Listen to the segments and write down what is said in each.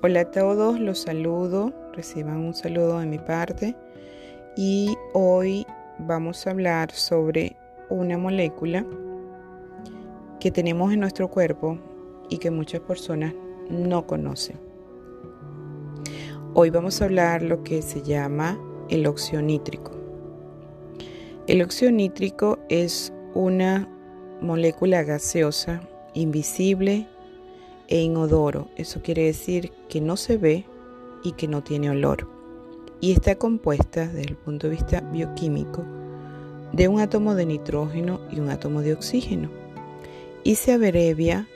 Hola a todos, los saludo, reciban un saludo de mi parte y hoy vamos a hablar sobre una molécula que tenemos en nuestro cuerpo y que muchas personas no conocen. Hoy vamos a hablar lo que se llama el óxido nítrico. El óxido nítrico es una molécula gaseosa, invisible, e inodoro. Eso quiere decir que no se ve y que no tiene olor. Y está compuesta, desde el punto de vista bioquímico, de un átomo de nitrógeno y un átomo de oxígeno. Y se abrevia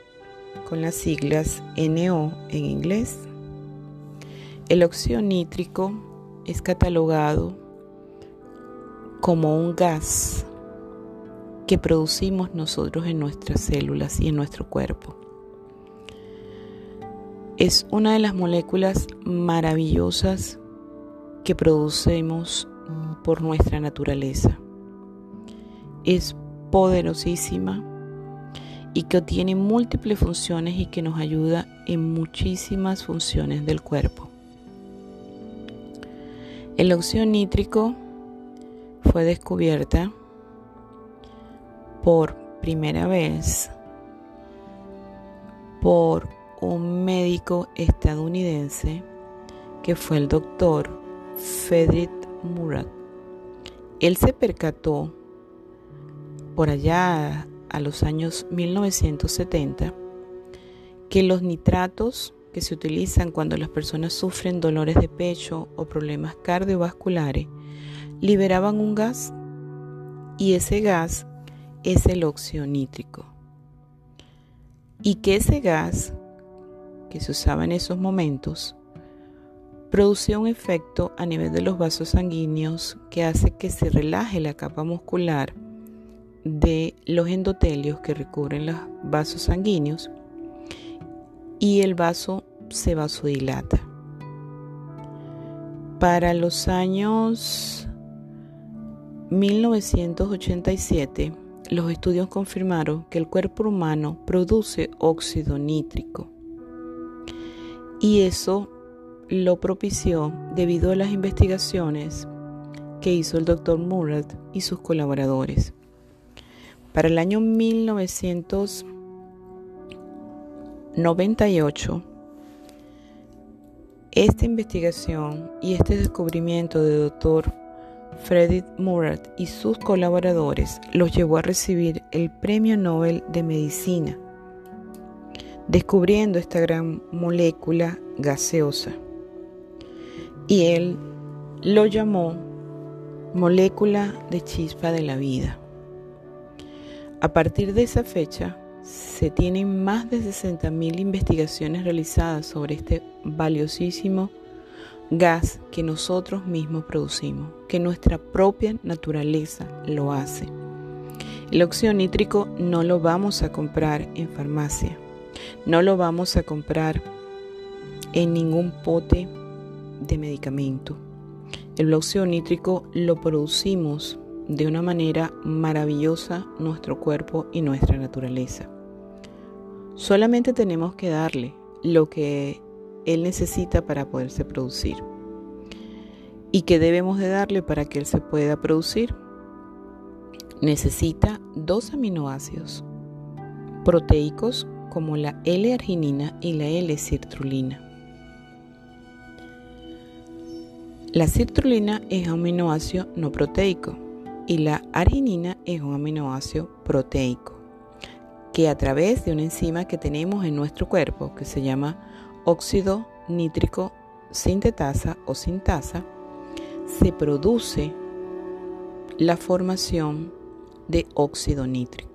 con las siglas NO en inglés. El óxido nítrico es catalogado como un gas que producimos nosotros en nuestras células y en nuestro cuerpo. Es una de las moléculas maravillosas que producemos por nuestra naturaleza. Es poderosísima y que tiene múltiples funciones y que nos ayuda en muchísimas funciones del cuerpo. El óxido nítrico fue descubierta por primera vez por un médico estadounidense que fue el doctor Frederick Murat. Él se percató por allá a los años 1970 que los nitratos que se utilizan cuando las personas sufren dolores de pecho o problemas cardiovasculares liberaban un gas y ese gas es el óxido nítrico. Y que ese gas que se usaba en esos momentos producía un efecto a nivel de los vasos sanguíneos que hace que se relaje la capa muscular de los endotelios que recubren los vasos sanguíneos y el vaso se vasodilata. Para los años 1987, los estudios confirmaron que el cuerpo humano produce óxido nítrico y eso lo propició debido a las investigaciones que hizo el doctor Murat y sus colaboradores. Para el año 1998, esta investigación y este descubrimiento del doctor Frederick Murat y sus colaboradores los llevó a recibir el Premio Nobel de Medicina descubriendo esta gran molécula gaseosa. Y él lo llamó molécula de chispa de la vida. A partir de esa fecha, se tienen más de 60.000 investigaciones realizadas sobre este valiosísimo gas que nosotros mismos producimos, que nuestra propia naturaleza lo hace. El óxido nítrico no lo vamos a comprar en farmacia. No lo vamos a comprar en ningún pote de medicamento. El óxido nítrico lo producimos de una manera maravillosa nuestro cuerpo y nuestra naturaleza. Solamente tenemos que darle lo que él necesita para poderse producir. ¿Y qué debemos de darle para que él se pueda producir? Necesita dos aminoácidos proteicos como la L-arginina y la L-citrulina. La citrulina es aminoácido no proteico y la arginina es un aminoácido proteico que a través de una enzima que tenemos en nuestro cuerpo que se llama óxido nítrico sintetasa o sintasa se produce la formación de óxido nítrico.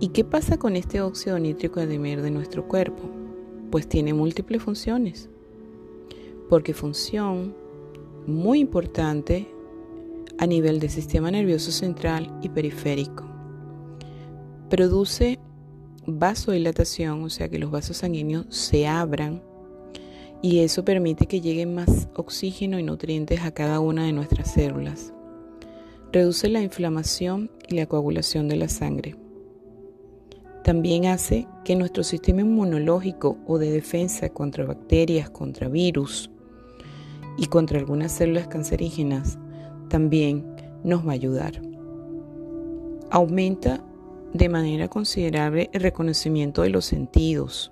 ¿Y qué pasa con este óxido nítrico de de nuestro cuerpo? Pues tiene múltiples funciones. Porque función muy importante a nivel del sistema nervioso central y periférico. Produce vasodilatación, o sea que los vasos sanguíneos se abran y eso permite que lleguen más oxígeno y nutrientes a cada una de nuestras células. Reduce la inflamación y la coagulación de la sangre También hace que nuestro sistema inmunológico o de defensa contra bacterias, contra virus y contra algunas células cancerígenas también nos va a ayudar. Aumenta de manera considerable el reconocimiento de los sentidos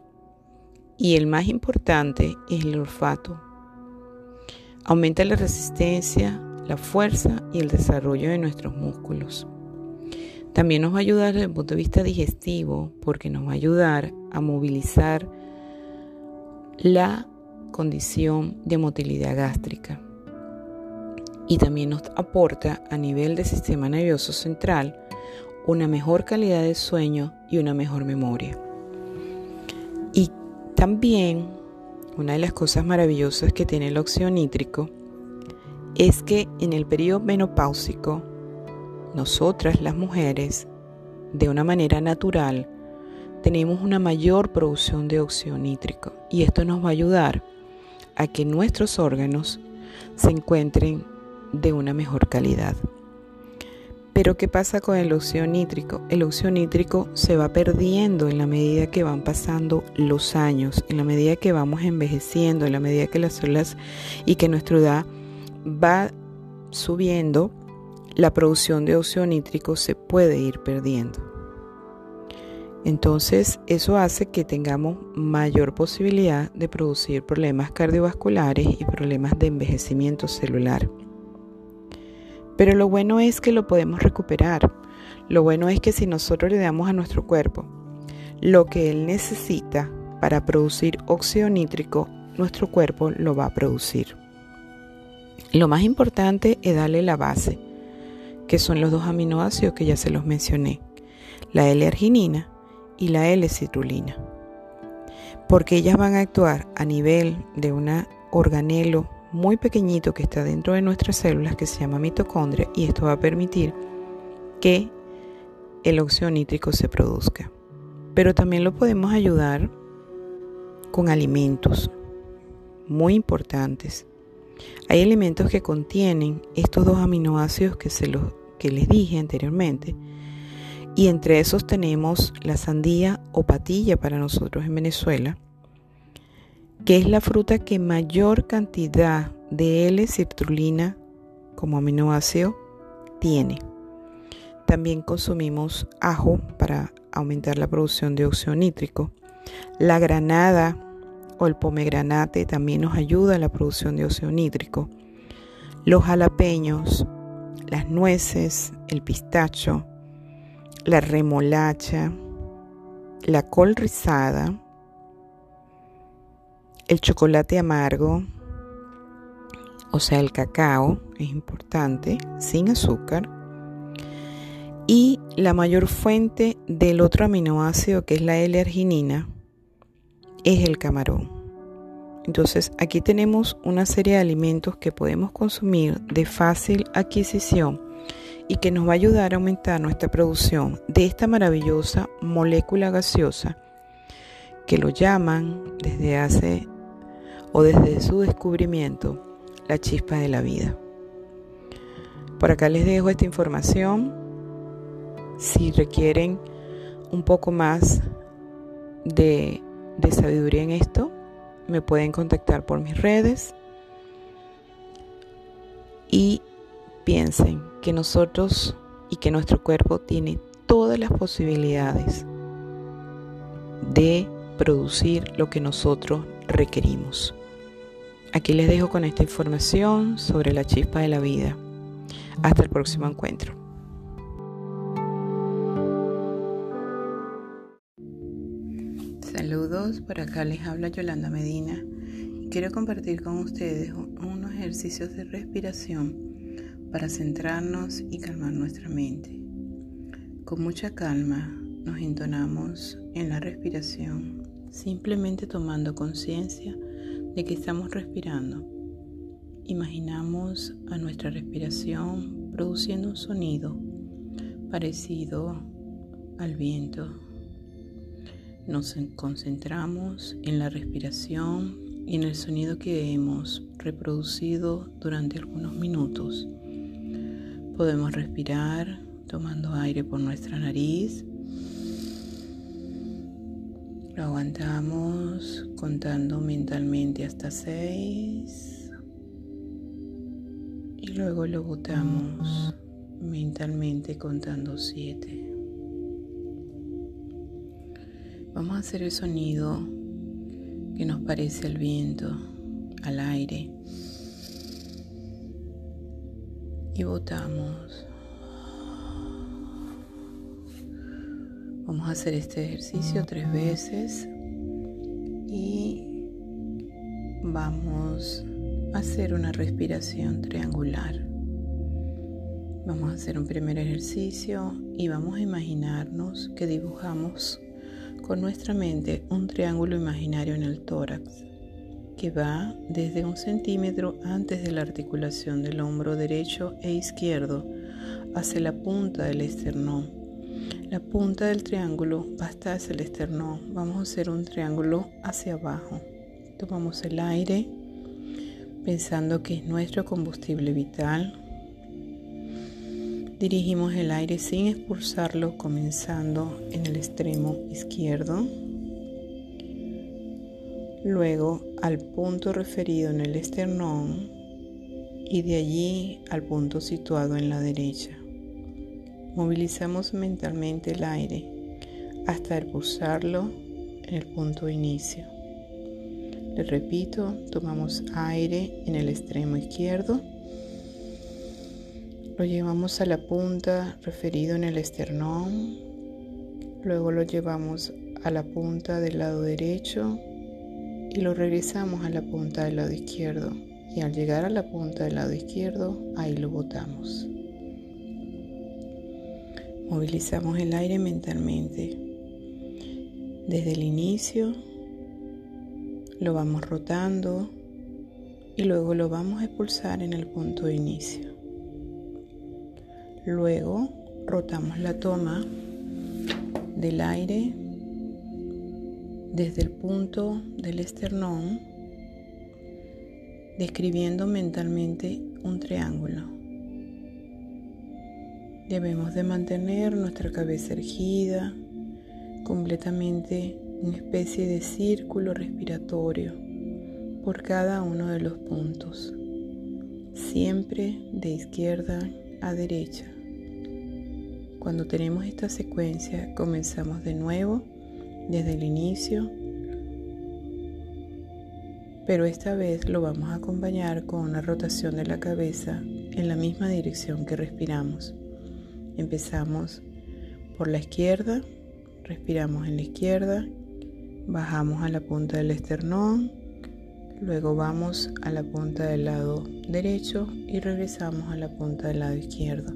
y el más importante es el olfato. Aumenta la resistencia, la fuerza y el desarrollo de nuestros músculos. También nos va a ayudar desde el punto de vista digestivo porque nos va a ayudar a movilizar la condición de motilidad gástrica. Y también nos aporta a nivel del sistema nervioso central una mejor calidad de sueño y una mejor memoria. Y también una de las cosas maravillosas que tiene el óxido nítrico es que en el periodo menopáusico nosotras las mujeres, de una manera natural, tenemos una mayor producción de óxido nítrico y esto nos va a ayudar a que nuestros órganos se encuentren de una mejor calidad. Pero ¿qué pasa con el óxido nítrico? El óxido nítrico se va perdiendo en la medida que van pasando los años, en la medida que vamos envejeciendo, en la medida que las células y que nuestra edad va subiendo la producción de óxido nítrico se puede ir perdiendo. Entonces, eso hace que tengamos mayor posibilidad de producir problemas cardiovasculares y problemas de envejecimiento celular. Pero lo bueno es que lo podemos recuperar. Lo bueno es que si nosotros le damos a nuestro cuerpo lo que él necesita para producir óxido nítrico, nuestro cuerpo lo va a producir. Lo más importante es darle la base que son los dos aminoácidos que ya se los mencioné, la L-arginina y la L-citrulina, porque ellas van a actuar a nivel de un organelo muy pequeñito que está dentro de nuestras células que se llama mitocondria y esto va a permitir que el óxido nítrico se produzca. Pero también lo podemos ayudar con alimentos muy importantes. Hay alimentos que contienen estos dos aminoácidos que se los que les dije anteriormente. Y entre esos tenemos la sandía o patilla para nosotros en Venezuela, que es la fruta que mayor cantidad de L-citrulina como aminoácido tiene. También consumimos ajo para aumentar la producción de óxido nítrico. La granada el pomegranate también nos ayuda a la producción de óxido nítrico. Los jalapeños las nueces, el pistacho, la remolacha, la col rizada, el chocolate amargo, o sea, el cacao, es importante, sin azúcar. Y la mayor fuente del otro aminoácido, que es la L-arginina, es el camarón. Entonces aquí tenemos una serie de alimentos que podemos consumir de fácil adquisición y que nos va a ayudar a aumentar nuestra producción de esta maravillosa molécula gaseosa que lo llaman desde hace o desde su descubrimiento la chispa de la vida. Por acá les dejo esta información. Si requieren un poco más de, de sabiduría en esto, me pueden contactar por mis redes y piensen que nosotros y que nuestro cuerpo tiene todas las posibilidades de producir lo que nosotros requerimos. Aquí les dejo con esta información sobre la chispa de la vida. Hasta el próximo encuentro. Saludos, por acá les habla Yolanda Medina. Quiero compartir con ustedes unos ejercicios de respiración para centrarnos y calmar nuestra mente. Con mucha calma nos entonamos en la respiración, simplemente tomando conciencia de que estamos respirando. Imaginamos a nuestra respiración produciendo un sonido parecido al viento nos concentramos en la respiración y en el sonido que hemos reproducido durante algunos minutos. Podemos respirar tomando aire por nuestra nariz Lo aguantamos contando mentalmente hasta 6 y luego lo botamos mentalmente contando 7. Vamos a hacer el sonido que nos parece el viento al aire y botamos. Vamos a hacer este ejercicio tres veces y vamos a hacer una respiración triangular. Vamos a hacer un primer ejercicio y vamos a imaginarnos que dibujamos con nuestra mente un triángulo imaginario en el tórax que va desde un centímetro antes de la articulación del hombro derecho e izquierdo hacia la punta del esternón. La punta del triángulo va hasta hacia el esternón. Vamos a hacer un triángulo hacia abajo. Tomamos el aire pensando que es nuestro combustible vital. Dirigimos el aire sin expulsarlo comenzando en el extremo izquierdo luego al punto referido en el esternón y de allí al punto situado en la derecha. Movilizamos mentalmente el aire hasta expulsarlo en el punto inicio. Le repito, tomamos aire en el extremo izquierdo, lo llevamos a la punta referido en el esternón, luego lo llevamos a la punta del lado derecho y lo regresamos a la punta del lado izquierdo y al llegar a la punta del lado izquierdo ahí lo botamos. Movilizamos el aire mentalmente. Desde el inicio lo vamos rotando y luego lo vamos a expulsar en el punto de inicio. Luego rotamos la toma del aire desde el punto del esternón, describiendo mentalmente un triángulo. Debemos de mantener nuestra cabeza erguida, completamente una especie de círculo respiratorio por cada uno de los puntos, siempre de izquierda a derecha. Cuando tenemos esta secuencia, comenzamos de nuevo desde el inicio, pero esta vez lo vamos a acompañar con una rotación de la cabeza en la misma dirección que respiramos. Empezamos por la izquierda, respiramos en la izquierda, bajamos a la punta del esternón, luego vamos a la punta del lado derecho y regresamos a la punta del lado izquierdo,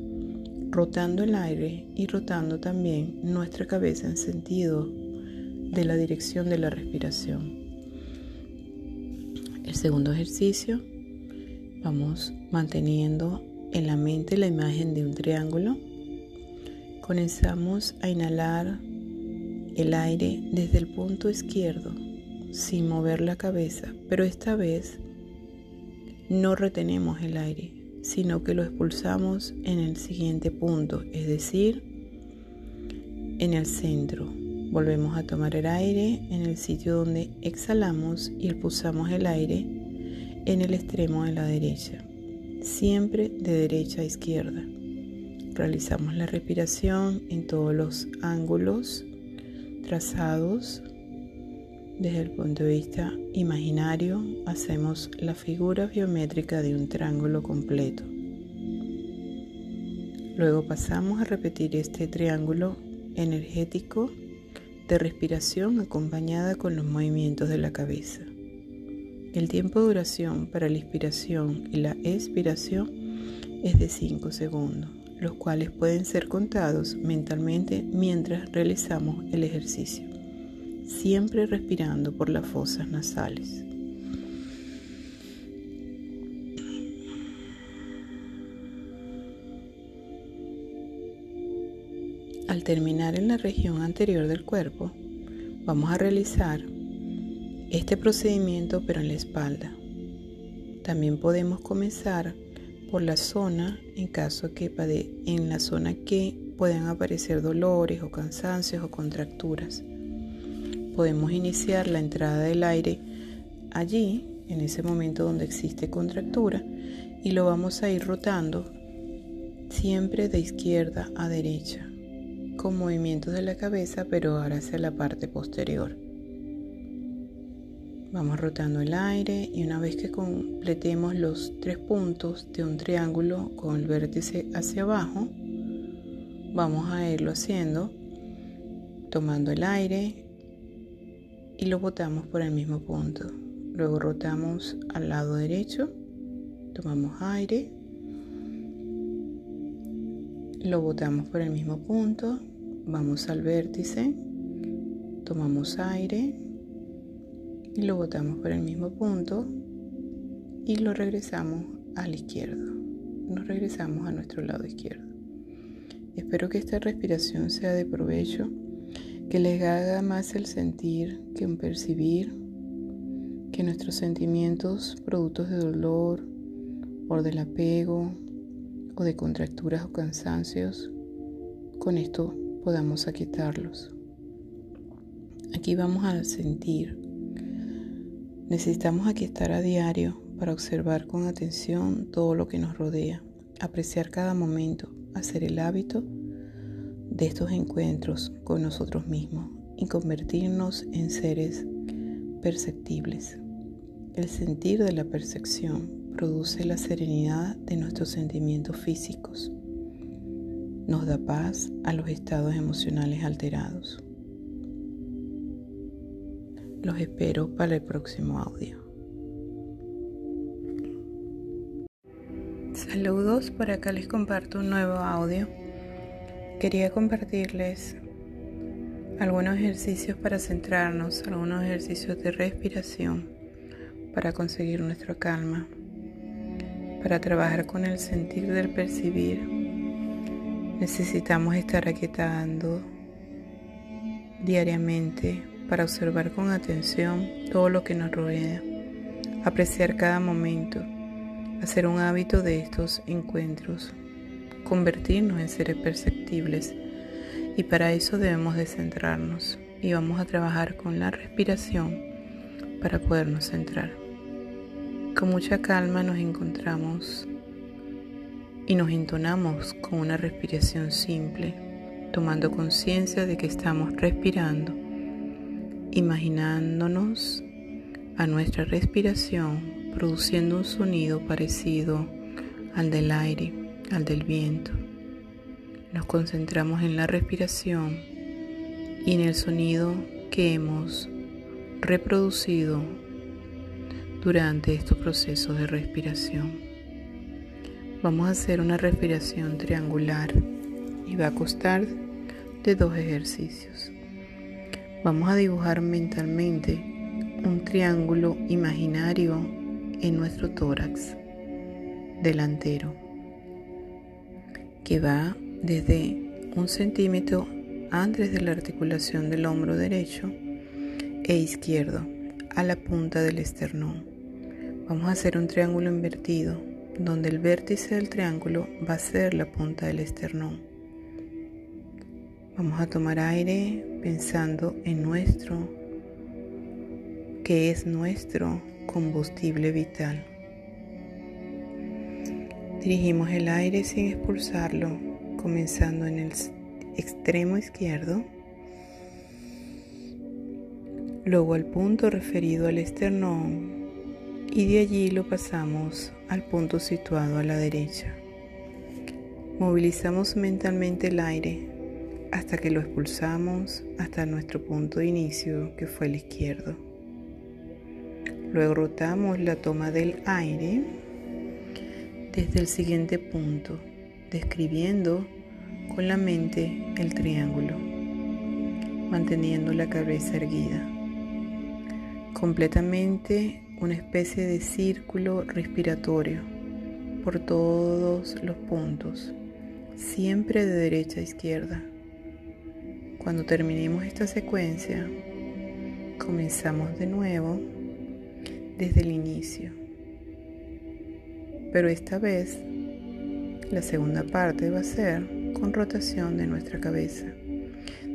rotando el aire y rotando también nuestra cabeza en sentido de la dirección de la respiración. El segundo ejercicio, vamos manteniendo en la mente la imagen de un triángulo. Comenzamos a inhalar el aire desde el punto izquierdo sin mover la cabeza, pero esta vez no retenemos el aire, sino que lo expulsamos en el siguiente punto, es decir, en el centro. Volvemos a tomar el aire en el sitio donde exhalamos y expulsamos el aire en el extremo de la derecha, siempre de derecha a izquierda. Realizamos la respiración en todos los ángulos trazados. Desde el punto de vista imaginario, hacemos la figura biométrica de un triángulo completo. Luego pasamos a repetir este triángulo energético de respiración acompañada con los movimientos de la cabeza. El tiempo de duración para la inspiración y la expiración es de 5 segundos, los cuales pueden ser contados mentalmente mientras realizamos el ejercicio, siempre respirando por las fosas nasales. Al terminar en la región anterior del cuerpo, vamos a realizar este procedimiento pero en la espalda. También podemos comenzar por la zona en caso que en la zona que puedan aparecer dolores o cansancios o contracturas. Podemos iniciar la entrada del aire allí, en ese momento donde existe contractura, y lo vamos a ir rotando siempre de izquierda a derecha, con movimientos de la cabeza, pero ahora hacia la parte posterior. Vamos rotando el aire y una vez que completemos los tres puntos de un triángulo con el vértice hacia abajo, vamos a irlo haciendo tomando el aire y lo botamos por el mismo punto. Luego rotamos al lado derecho, tomamos aire, lo botamos por el mismo punto, vamos al vértice, tomamos aire y lo botamos por el mismo punto y lo regresamos al izquierdo. Nos regresamos a nuestro lado izquierdo. Espero que esta respiración sea de provecho, que les haga más el sentir que un percibir, que nuestros sentimientos, productos de dolor o del apego o de contracturas o cansancios, con esto podamos aquietarlos. Aquí vamos a sentir Necesitamos aquí estar a diario para observar con atención todo lo que nos rodea, apreciar cada momento, hacer el hábito de estos encuentros con nosotros mismos y convertirnos en seres perceptibles. El sentir de la percepción produce la serenidad de nuestros sentimientos físicos. Nos da paz a los estados emocionales alterados. Los espero para el próximo audio. Saludos, por acá les comparto un nuevo audio. Quería compartirles algunos ejercicios para centrarnos, algunos ejercicios de respiración para conseguir nuestra calma, para trabajar con el sentir del percibir. Necesitamos estar aquietando diariamente para observar con atención todo lo que nos rodea, apreciar cada momento, hacer un hábito de estos encuentros, convertirnos en seres perceptibles y para eso debemos de centrarnos y vamos a trabajar con la respiración para podernos centrar. Con mucha calma nos encontramos y nos entonamos con una respiración simple, tomando conciencia de que estamos respirando imaginándonos a nuestra respiración produciendo un sonido parecido al del aire, al del viento. Nos concentramos en la respiración y en el sonido que hemos reproducido durante estos procesos de respiración. Vamos a hacer una respiración triangular y va a costar de dos ejercicios. Vamos a dibujar mentalmente un triángulo imaginario en nuestro tórax delantero que va desde un centímetro antes de la articulación del hombro derecho e izquierdo a la punta del esternón. Vamos a hacer un triángulo invertido donde el vértice del triángulo va a ser la punta del esternón. Vamos a tomar aire pensando en nuestro, que es nuestro combustible vital. Dirigimos el aire sin expulsarlo, comenzando en el extremo izquierdo, luego al punto referido al esternón y de allí lo pasamos al punto situado a la derecha. Movilizamos mentalmente el aire hasta que lo expulsamos hasta nuestro punto de inicio que fue el izquierdo. Luego rotamos la toma del aire desde el siguiente punto, describiendo con la mente el triángulo, manteniendo la cabeza erguida. Completamente una especie de círculo respiratorio por todos los puntos, siempre de derecha a izquierda. Cuando terminemos esta secuencia, comenzamos de nuevo desde el inicio. Pero esta vez, la segunda parte va a ser con rotación de nuestra cabeza,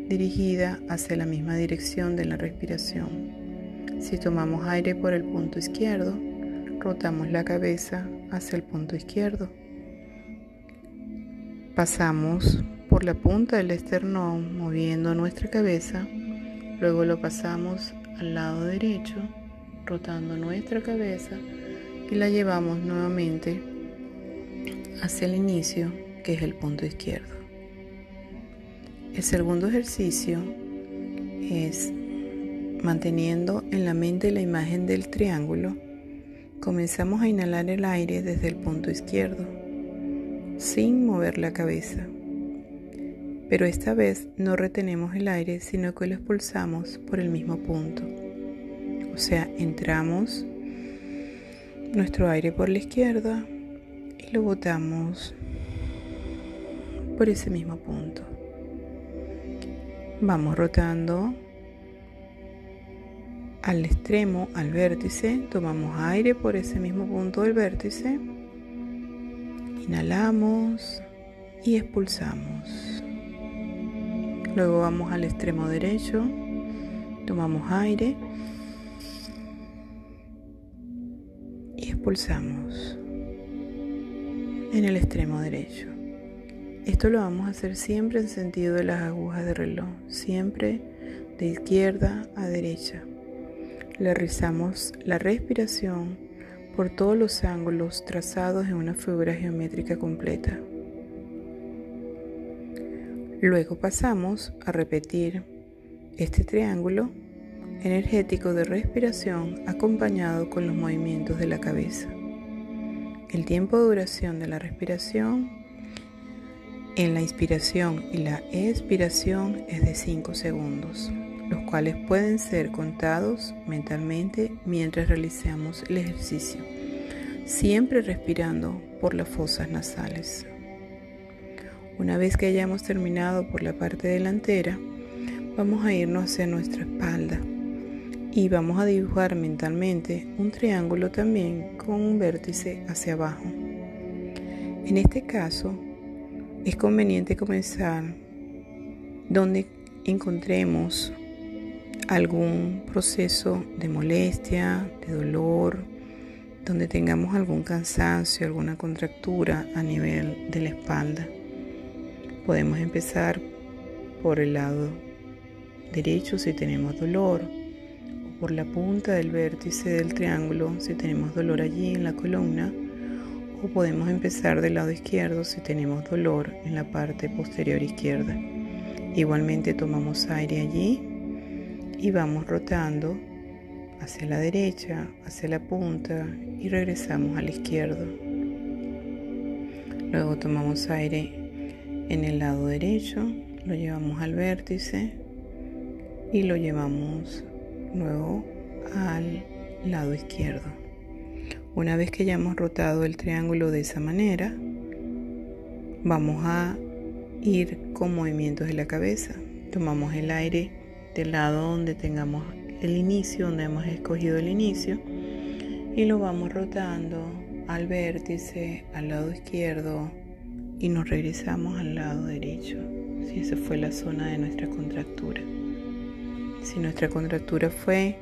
dirigida hacia la misma dirección de la respiración. Si tomamos aire por el punto izquierdo, rotamos la cabeza hacia el punto izquierdo. Pasamos por la punta del esternón moviendo nuestra cabeza, luego lo pasamos al lado derecho, rotando nuestra cabeza y la llevamos nuevamente hacia el inicio, que es el punto izquierdo. El segundo ejercicio es manteniendo en la mente la imagen del triángulo. Comenzamos a inhalar el aire desde el punto izquierdo, sin mover la cabeza. Pero esta vez no retenemos el aire, sino que lo expulsamos por el mismo punto. O sea, entramos nuestro aire por la izquierda y lo botamos por ese mismo punto. Vamos rotando al extremo, al vértice, tomamos aire por ese mismo punto del vértice, inhalamos y expulsamos. Luego vamos al extremo derecho, tomamos aire expulsamos en el extremo derecho. Esto lo vamos a hacer siempre en sentido de las agujas de reloj, siempre de izquierda a derecha. Le rizamos la respiración por todos los ángulos trazados en una figura geométrica completa. Luego pasamos a repetir este triángulo energético de respiración acompañado con los movimientos de la cabeza. El tiempo de duración de la respiración en la inspiración y la expiración es de 5 segundos, los cuales pueden ser contados mentalmente mientras realizamos el ejercicio, siempre respirando por las fosas nasales. Una vez que hayamos terminado por la parte delantera, vamos a irnos hacia nuestra espalda y vamos a dibujar mentalmente un triángulo también con un vértice hacia abajo. En este caso es conveniente comenzar donde encontremos algún proceso de molestia, de dolor, donde tengamos algún cansancio, alguna contractura a nivel de la espalda. Podemos empezar por el lado derecho si tenemos dolor por la punta del vértice del triángulo si tenemos dolor allí en la columna o podemos empezar del lado izquierdo si tenemos dolor en la parte posterior izquierda. Igualmente tomamos aire allí y vamos rotando hacia la derecha, hacia la punta y regresamos al izquierdo. Luego tomamos aire en el lado derecho, lo llevamos al vértice y lo llevamos luego al lado izquierdo. Una vez que ya hemos rotado el triángulo de esa manera, vamos a ir con movimientos de la cabeza. Tomamos el aire del lado donde tengamos el inicio, donde hemos escogido el inicio, y lo vamos rotando al vértice, al lado izquierdo, y nos regresamos al lado derecho, si esa fue la zona de nuestra contractura. Si nuestra contractura fue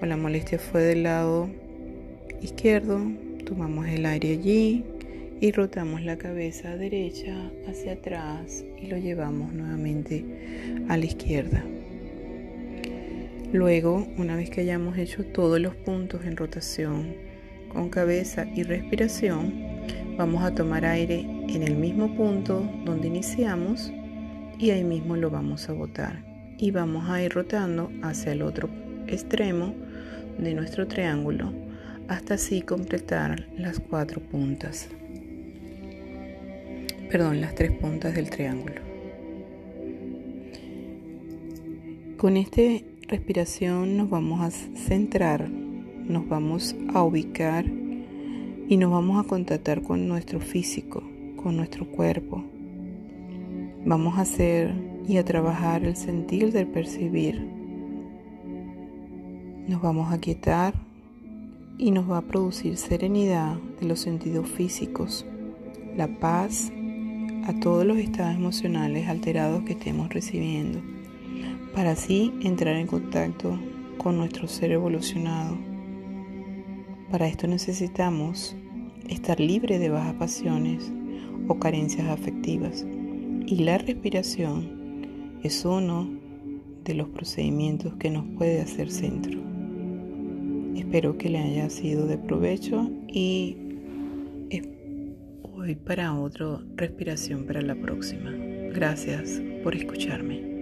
o la molestia fue del lado izquierdo, tomamos el aire allí y rotamos la cabeza derecha hacia atrás y lo llevamos nuevamente a la izquierda. Luego, una vez que hayamos hecho todos los puntos en rotación con cabeza y respiración, vamos a tomar aire en el mismo punto donde iniciamos y ahí mismo lo vamos a botar y vamos a ir rotando hacia el otro extremo de nuestro triángulo hasta así completar las cuatro puntas. Perdón las tres puntas del triángulo. Con esta respiración nos vamos a centrar nos vamos a ubicar y nos vamos a contactar con nuestro físico con nuestro cuerpo. Vamos a hacer y a trabajar el sentir del percibir. Nos vamos a quietar y nos va a producir serenidad de los sentidos físicos, la paz a todos los estados emocionales alterados que estemos recibiendo para así entrar en contacto con nuestro ser evolucionado. Para esto necesitamos estar libre de bajas pasiones o carencias afectivas y la respiración es uno de los procedimientos que nos puede hacer centro. Espero que le haya sido de provecho y voy para otro respiración para la próxima. Gracias por escucharme.